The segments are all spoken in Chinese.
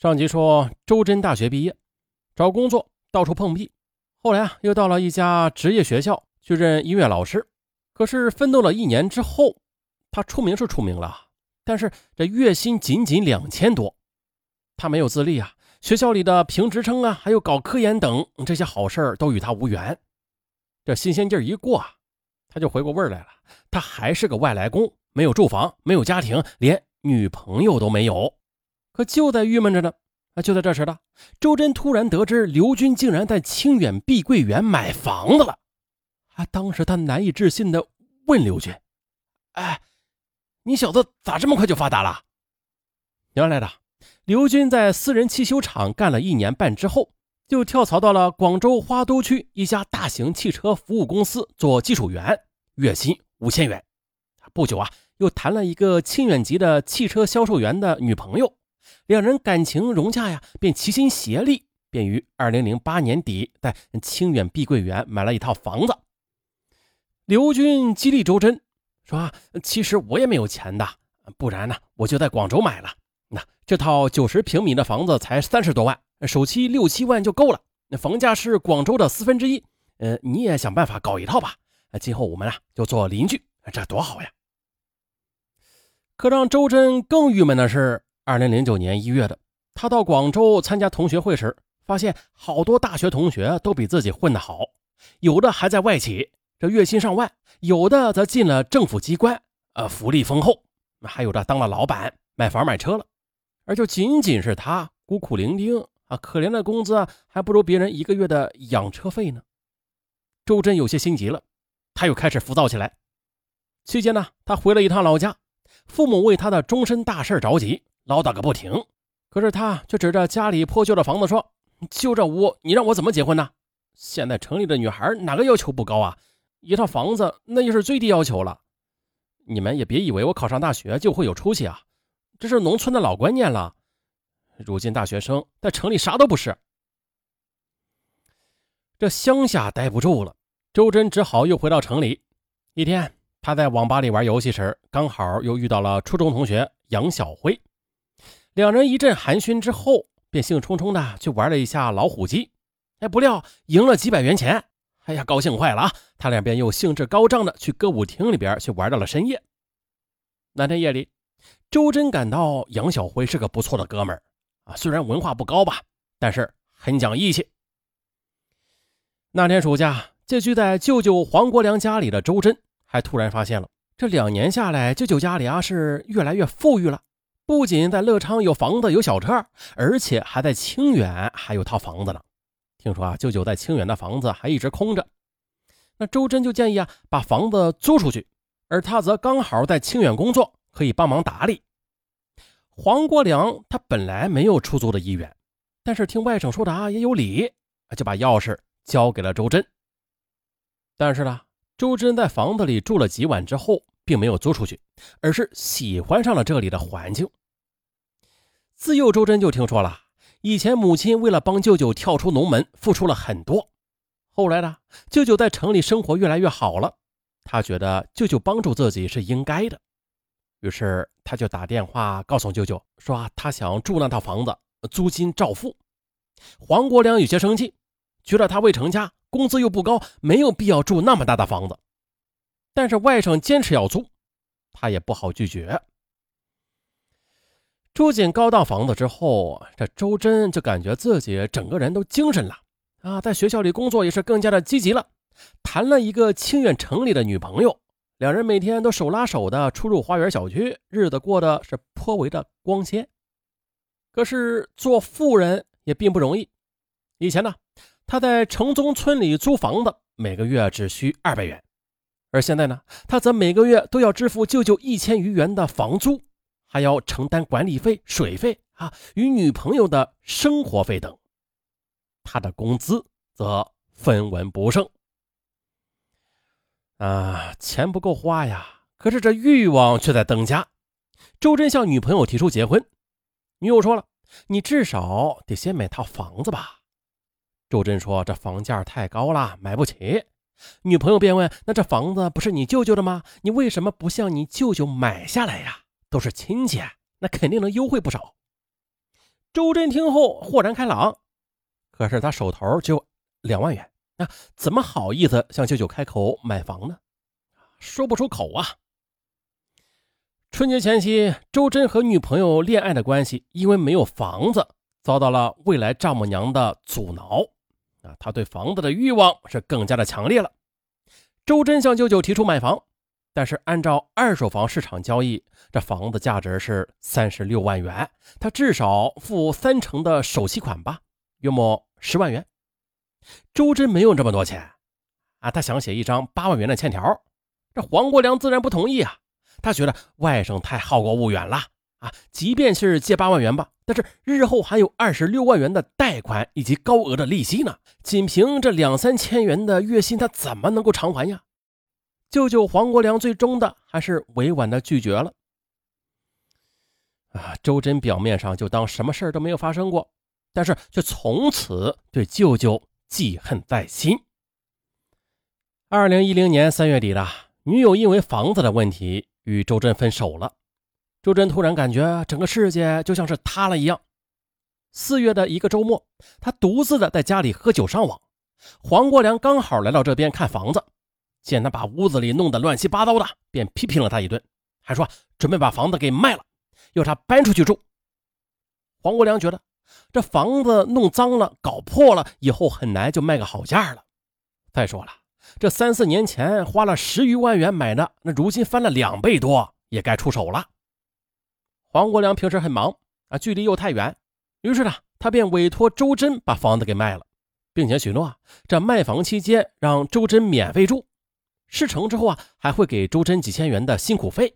上集说，周真大学毕业，找工作到处碰壁，后来啊，又到了一家职业学校去任音乐老师。可是奋斗了一年之后，他出名是出名了，但是这月薪仅仅两千多，他没有自立啊，学校里的评职称啊，还有搞科研等这些好事都与他无缘。这新鲜劲儿一过啊，他就回过味儿来了。他还是个外来工，没有住房，没有家庭，连女朋友都没有。可就在郁闷着呢，啊！就在这时呢，周真突然得知刘军竟然在清远碧桂园买房子了。啊！当时他难以置信的问刘军：“哎，你小子咋这么快就发达了？”原来的刘军在私人汽修厂干了一年半之后，就跳槽到了广州花都区一家大型汽车服务公司做技术员，月薪五千元。不久啊，又谈了一个清远籍的汽车销售员的女朋友。两人感情融洽呀，便齐心协力，便于二零零八年底在清远碧桂园买了一套房子。刘军激励周真说：“其实我也没有钱的，不然呢，我就在广州买了。那这套九十平米的房子才三十多万，首期六七万就够了。那房价是广州的四分之一。呃，你也想办法搞一套吧。今后我们啊就做邻居，这多好呀！”可让周真更郁闷的是。二零零九年一月的，他到广州参加同学会时，发现好多大学同学都比自己混得好，有的还在外企，这月薪上万；有的则进了政府机关，呃，福利丰厚；还有的当了老板，买房买车了。而就仅仅是他孤苦伶仃啊，可怜的工资还不如别人一个月的养车费呢。周真有些心急了，他又开始浮躁起来。期间呢，他回了一趟老家，父母为他的终身大事着急。唠叨个不停，可是他却指着家里破旧的房子说：“就这屋，你让我怎么结婚呢？现在城里的女孩哪个要求不高啊？一套房子那就是最低要求了。你们也别以为我考上大学就会有出息啊，这是农村的老观念了。如今大学生在城里啥都不是。这乡下待不住了，周真只好又回到城里。一天，他在网吧里玩游戏时，刚好又遇到了初中同学杨小辉。两人一阵寒暄之后，便兴冲冲的去玩了一下老虎机。哎，不料赢了几百元钱，哎呀，高兴坏了啊！他俩便又兴致高涨的去歌舞厅里边去玩到了深夜。那天夜里，周真感到杨小辉是个不错的哥们儿啊，虽然文化不高吧，但是很讲义气。那天暑假，寄居在舅舅黄国良家里的周真，还突然发现了，这两年下来，舅舅家里啊是越来越富裕了。不仅在乐昌有房子有小车，而且还在清远还有套房子呢。听说啊，舅舅在清远的房子还一直空着。那周真就建议啊，把房子租出去，而他则刚好在清远工作，可以帮忙打理。黄国良他本来没有出租的意愿，但是听外甥说的啊也有理，就把钥匙交给了周真。但是呢，周真在房子里住了几晚之后，并没有租出去，而是喜欢上了这里的环境。自幼，周真就听说了，以前母亲为了帮舅舅跳出农门，付出了很多。后来呢，舅舅在城里生活越来越好了，他觉得舅舅帮助自己是应该的，于是他就打电话告诉舅舅说，他想住那套房子，租金照付。黄国良有些生气，觉得他未成家，工资又不高，没有必要住那么大的房子。但是外甥坚持要租，他也不好拒绝。住进高档房子之后，这周真就感觉自己整个人都精神了啊，在学校里工作也是更加的积极了。谈了一个清远城里的女朋友，两人每天都手拉手的出入花园小区，日子过得是颇为的光鲜。可是做富人也并不容易。以前呢，他在城中村里租房子，每个月只需二百元，而现在呢，他则每个月都要支付舅舅一千余元的房租。还要承担管理费、水费啊，与女朋友的生活费等，他的工资则分文不剩啊，钱不够花呀。可是这欲望却在增加。周真向女朋友提出结婚，女友说了：“你至少得先买套房子吧。”周真说：“这房价太高了，买不起。”女朋友便问：“那这房子不是你舅舅的吗？你为什么不向你舅舅买下来呀？”都是亲戚，那肯定能优惠不少。周真听后豁然开朗，可是他手头就两万元，那怎么好意思向舅舅开口买房呢？说不出口啊。春节前夕，周真和女朋友恋爱的关系，因为没有房子，遭到了未来丈母娘的阻挠。啊，他对房子的欲望是更加的强烈了。周真向舅舅提出买房，但是按照二手房市场交易，这房子价值是三十六万元，他至少付三成的首期款吧，约莫十万元。周真没有这么多钱，啊，他想写一张八万元的欠条，这黄国良自然不同意啊。他觉得外甥太好高骛远了啊！即便是借八万元吧，但是日后还有二十六万元的贷款以及高额的利息呢。仅凭这两三千元的月薪，他怎么能够偿还呀？舅舅黄国良最终的还是委婉的拒绝了。啊，周真表面上就当什么事都没有发生过，但是却从此对舅舅记恨在心。二零一零年三月底了，女友因为房子的问题。与周真分手了，周真突然感觉整个世界就像是塌了一样。四月的一个周末，他独自的在家里喝酒上网。黄国良刚好来到这边看房子，见他把屋子里弄得乱七八糟的，便批评了他一顿，还说准备把房子给卖了，要他搬出去住。黄国良觉得这房子弄脏了、搞破了，以后很难就卖个好价了。再说了。这三四年前花了十余万元买的，那如今翻了两倍多，也该出手了。黄国良平时很忙啊，距离又太远，于是呢，他便委托周真把房子给卖了，并且许诺这卖房期间让周真免费住，事成之后啊，还会给周真几千元的辛苦费。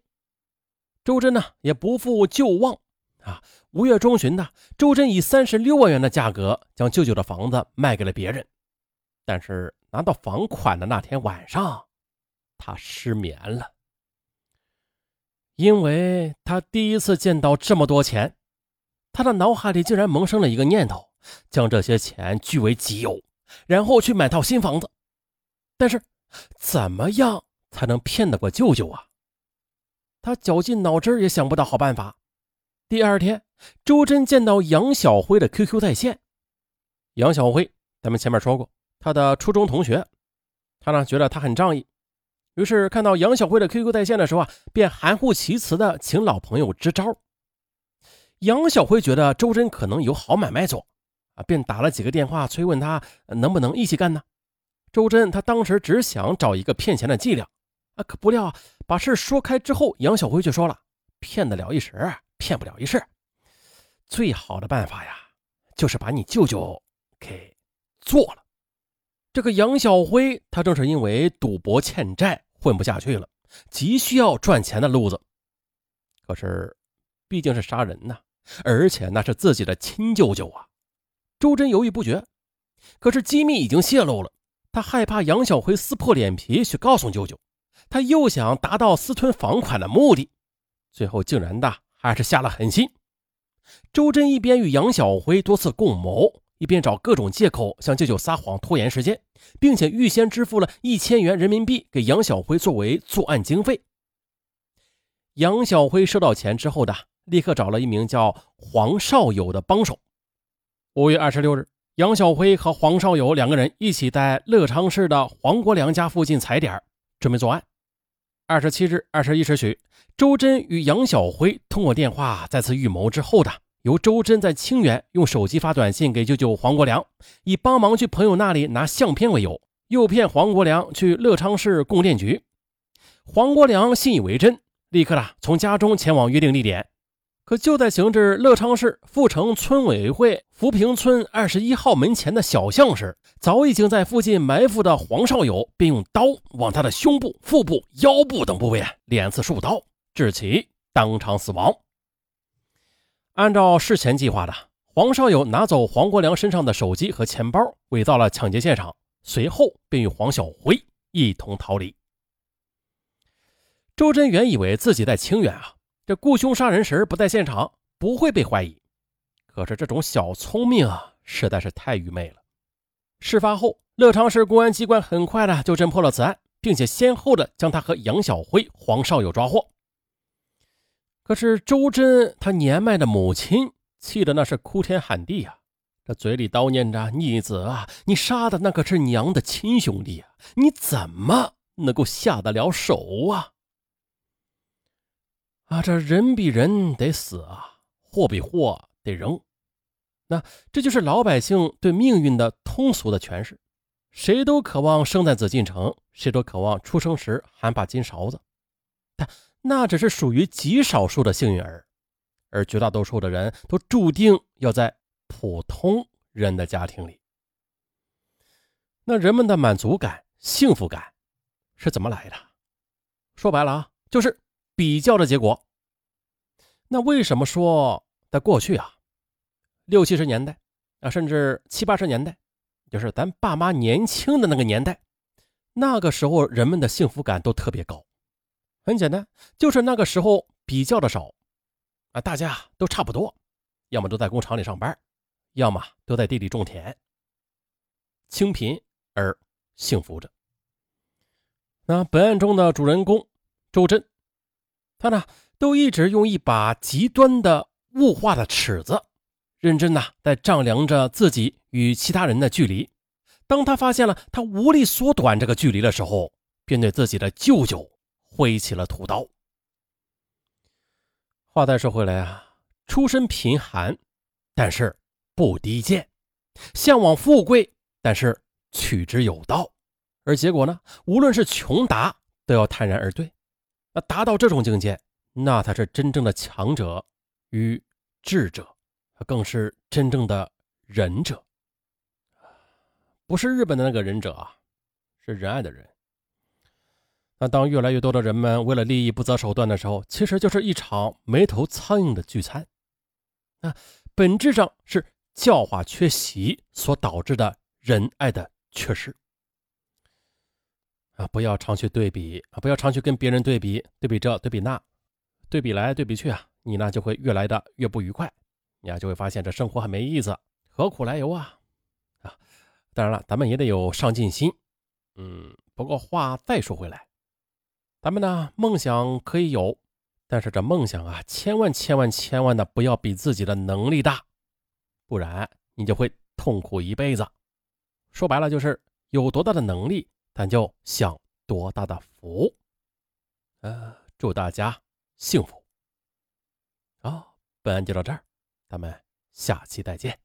周真呢也不负旧望啊，五月中旬呢，周真以三十六万元的价格将舅舅的房子卖给了别人，但是。拿到房款的那天晚上，他失眠了，因为他第一次见到这么多钱，他的脑海里竟然萌生了一个念头，将这些钱据为己有，然后去买套新房子。但是，怎么样才能骗得过舅舅啊？他绞尽脑汁也想不到好办法。第二天，周真见到杨小辉的 QQ 在线，杨小辉，咱们前面说过。他的初中同学，他呢觉得他很仗义，于是看到杨小辉的 QQ 在线的时候啊，便含糊其辞的请老朋友支招。杨小辉觉得周真可能有好买卖做，啊，便打了几个电话催问他能不能一起干呢？周真他当时只想找一个骗钱的伎俩，啊，可不料把事说开之后，杨小辉却说了：骗得了一时，骗不了一世。最好的办法呀，就是把你舅舅给做了。这个杨小辉，他正是因为赌博欠债，混不下去了，急需要赚钱的路子。可是，毕竟是杀人呐，而且那是自己的亲舅舅啊！周真犹豫不决。可是机密已经泄露了，他害怕杨小辉撕破脸皮去告诉舅舅，他又想达到私吞房款的目的，最后竟然的还是下了狠心。周真一边与杨小辉多次共谋。一边找各种借口向舅舅撒谎拖延时间，并且预先支付了一千元人民币给杨小辉作为作案经费。杨小辉收到钱之后的，立刻找了一名叫黄少友的帮手。五月二十六日，杨小辉和黄少友两个人一起在乐昌市的黄国良家附近踩点，准备作案。二十七日二十一时许，周真与杨小辉通过电话再次预谋之后的。由周真在清远用手机发短信给舅舅黄国良，以帮忙去朋友那里拿相片为由，诱骗黄国良去乐昌市供电局。黄国良信以为真，立刻的从家中前往约定地点。可就在行至乐昌市富城村委会福平村二十一号门前的小巷时，早已经在附近埋伏的黄少友便用刀往他的胸部、腹部、腰部等部位连刺数刀，致其当场死亡。按照事前计划的，黄少友拿走黄国良身上的手机和钱包，伪造了抢劫现场，随后便与黄小辉一同逃离。周真原以为自己在清远啊，这雇凶杀人时不在现场，不会被怀疑。可是这种小聪明啊，实在是太愚昧了。事发后，乐昌市公安机关很快的就侦破了此案，并且先后的将他和杨小辉、黄少友抓获。可是周真他年迈的母亲气的那是哭天喊地呀，这嘴里叨念着：“逆子啊，你杀的那可是娘的亲兄弟啊，你怎么能够下得了手啊？”啊，这人比人得死啊，货比货得扔。那这就是老百姓对命运的通俗的诠释。谁都渴望生在紫禁城，谁都渴望出生时含把金勺子，但那只是属于极少数的幸运儿。而绝大多数的人都注定要在普通人的家庭里。那人们的满足感、幸福感是怎么来的？说白了啊，就是比较的结果。那为什么说在过去啊，六七十年代啊，甚至七八十年代，就是咱爸妈年轻的那个年代，那个时候人们的幸福感都特别高？很简单，就是那个时候比较的少。啊，大家都差不多，要么都在工厂里上班，要么都在地里种田，清贫而幸福着。那本案中的主人公周真，他呢都一直用一把极端的物化的尺子，认真的在丈量着自己与其他人的距离。当他发现了他无力缩短这个距离的时候，便对自己的舅舅挥起了屠刀。话再说回来啊，出身贫寒，但是不低贱；向往富贵，但是取之有道。而结果呢，无论是穷达，都要泰然而对。那达到这种境界，那才是真正的强者与智者，更是真正的仁者。不是日本的那个忍者啊，是仁爱的人。那当越来越多的人们为了利益不择手段的时候，其实就是一场没头苍蝇的聚餐。那本质上是教化缺席所导致的仁爱的缺失。啊，不要常去对比啊，不要常去跟别人对比，对比这，对比那，对比来对比去啊，你呢就会越来的越不愉快，你啊就会发现这生活很没意思，何苦来由啊？啊，当然了，咱们也得有上进心。嗯，不过话再说回来。咱们呢，梦想可以有，但是这梦想啊，千万千万千万的不要比自己的能力大，不然你就会痛苦一辈子。说白了就是有多大的能力，咱就享多大的福。呃，祝大家幸福。好，本案就到这儿，咱们下期再见。